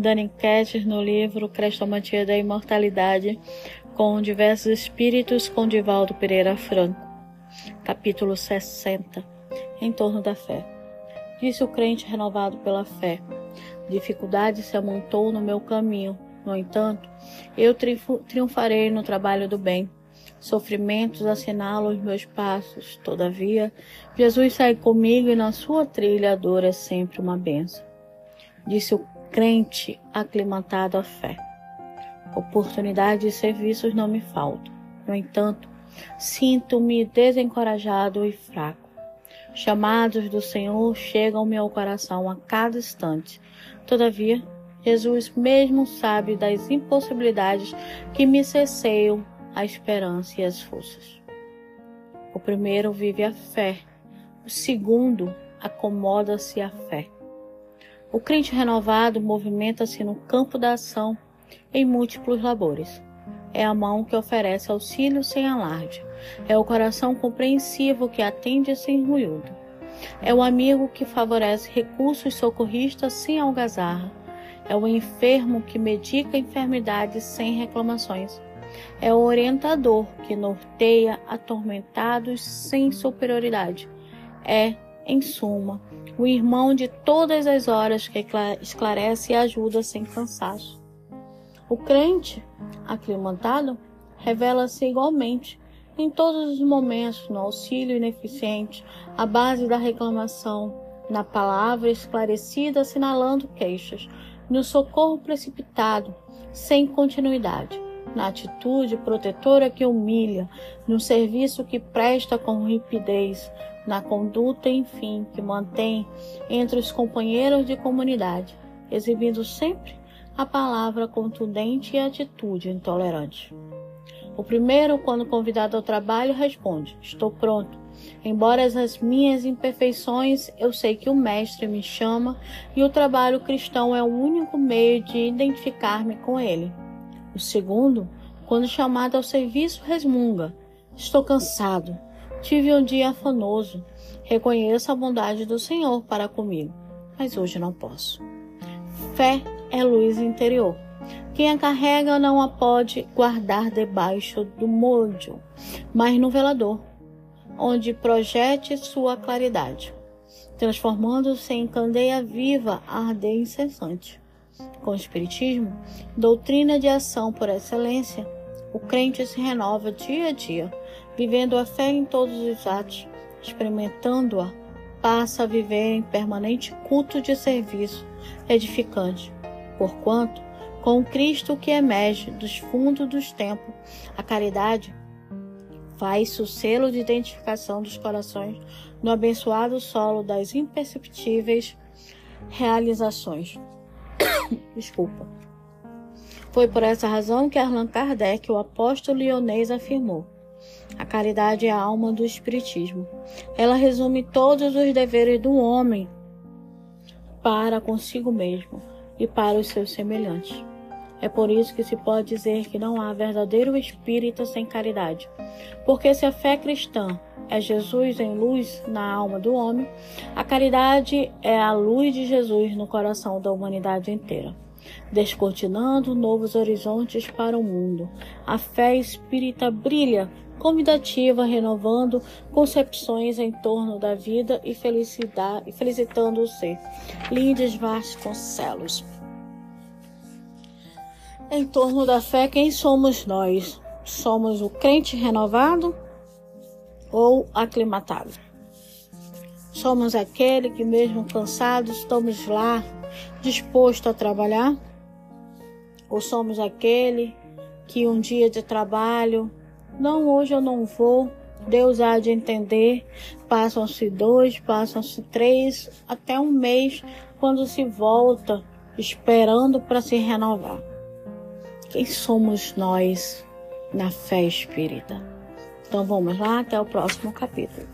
dando enquetes no livro Crestomatia da Imortalidade com diversos espíritos com Divaldo Pereira Franco. Capítulo 60 Em torno da fé. Disse o crente renovado pela fé. Dificuldade se amontou no meu caminho. No entanto, eu triunfarei no trabalho do bem Sofrimentos assinalam os meus passos. Todavia, Jesus sai comigo e na sua trilha a dor é sempre uma benção. Disse o crente aclimatado à fé. Oportunidades e serviços não me faltam. No entanto, sinto-me desencorajado e fraco. Chamados do Senhor chegam-me ao coração a cada instante. Todavia, Jesus mesmo sabe das impossibilidades que me cesseiam a esperança e as forças. O primeiro vive a fé, o segundo acomoda-se à fé. O crente renovado movimenta-se no campo da ação em múltiplos labores. É a mão que oferece auxílio sem alarde. É o coração compreensivo que atende sem ruído. É o amigo que favorece recursos socorristas sem algazarra. É o enfermo que medica enfermidades sem reclamações. É o orientador que norteia atormentados sem superioridade. É, em suma, o irmão de todas as horas que esclarece e ajuda sem cansaço. O crente, aclimatado, revela-se igualmente em todos os momentos no auxílio ineficiente, à base da reclamação, na palavra esclarecida assinalando queixas, no socorro precipitado, sem continuidade na atitude protetora que humilha, no serviço que presta com rapidez, na conduta, enfim, que mantém entre os companheiros de comunidade, exibindo sempre a palavra contundente e a atitude intolerante. O primeiro, quando convidado ao trabalho, responde: Estou pronto. Embora as minhas imperfeições, eu sei que o Mestre me chama e o trabalho cristão é o único meio de identificar-me com ele. O segundo, quando chamado ao serviço, resmunga: Estou cansado. Tive um dia afanoso. Reconheço a bondade do Senhor para comigo, mas hoje não posso. Fé é luz interior. Quem a carrega não a pode guardar debaixo do molde, mas no velador, onde projete sua claridade, transformando-se em candeia viva arder incessante com o Espiritismo, doutrina de ação por excelência, o crente se renova dia a dia, vivendo a fé em todos os atos, experimentando-a, passa a viver em permanente culto de serviço edificante, porquanto, com Cristo que emerge dos fundos dos tempos, a caridade faz-se o selo de identificação dos corações no abençoado solo das imperceptíveis realizações. Desculpa. Foi por essa razão que Allan Kardec, o apóstolo lionês, afirmou: a caridade é a alma do Espiritismo. Ela resume todos os deveres do homem para consigo mesmo e para os seus semelhantes. É por isso que se pode dizer que não há verdadeiro espírita sem caridade. Porque se a fé cristã é Jesus em luz na alma do homem, a caridade é a luz de Jesus no coração da humanidade inteira, descortinando novos horizontes para o mundo. A fé espírita brilha convidativa, renovando concepções em torno da vida e felicidade e felicitando o ser. Lindes Vasconcelos. Em torno da fé, quem somos nós? Somos o crente renovado ou aclimatado? Somos aquele que, mesmo cansados, estamos lá disposto a trabalhar? Ou somos aquele que um dia de trabalho, não, hoje eu não vou, Deus há de entender, passam-se dois, passam-se três, até um mês, quando se volta, esperando para se renovar. Quem somos nós na fé espírita? Então vamos lá, até o próximo capítulo.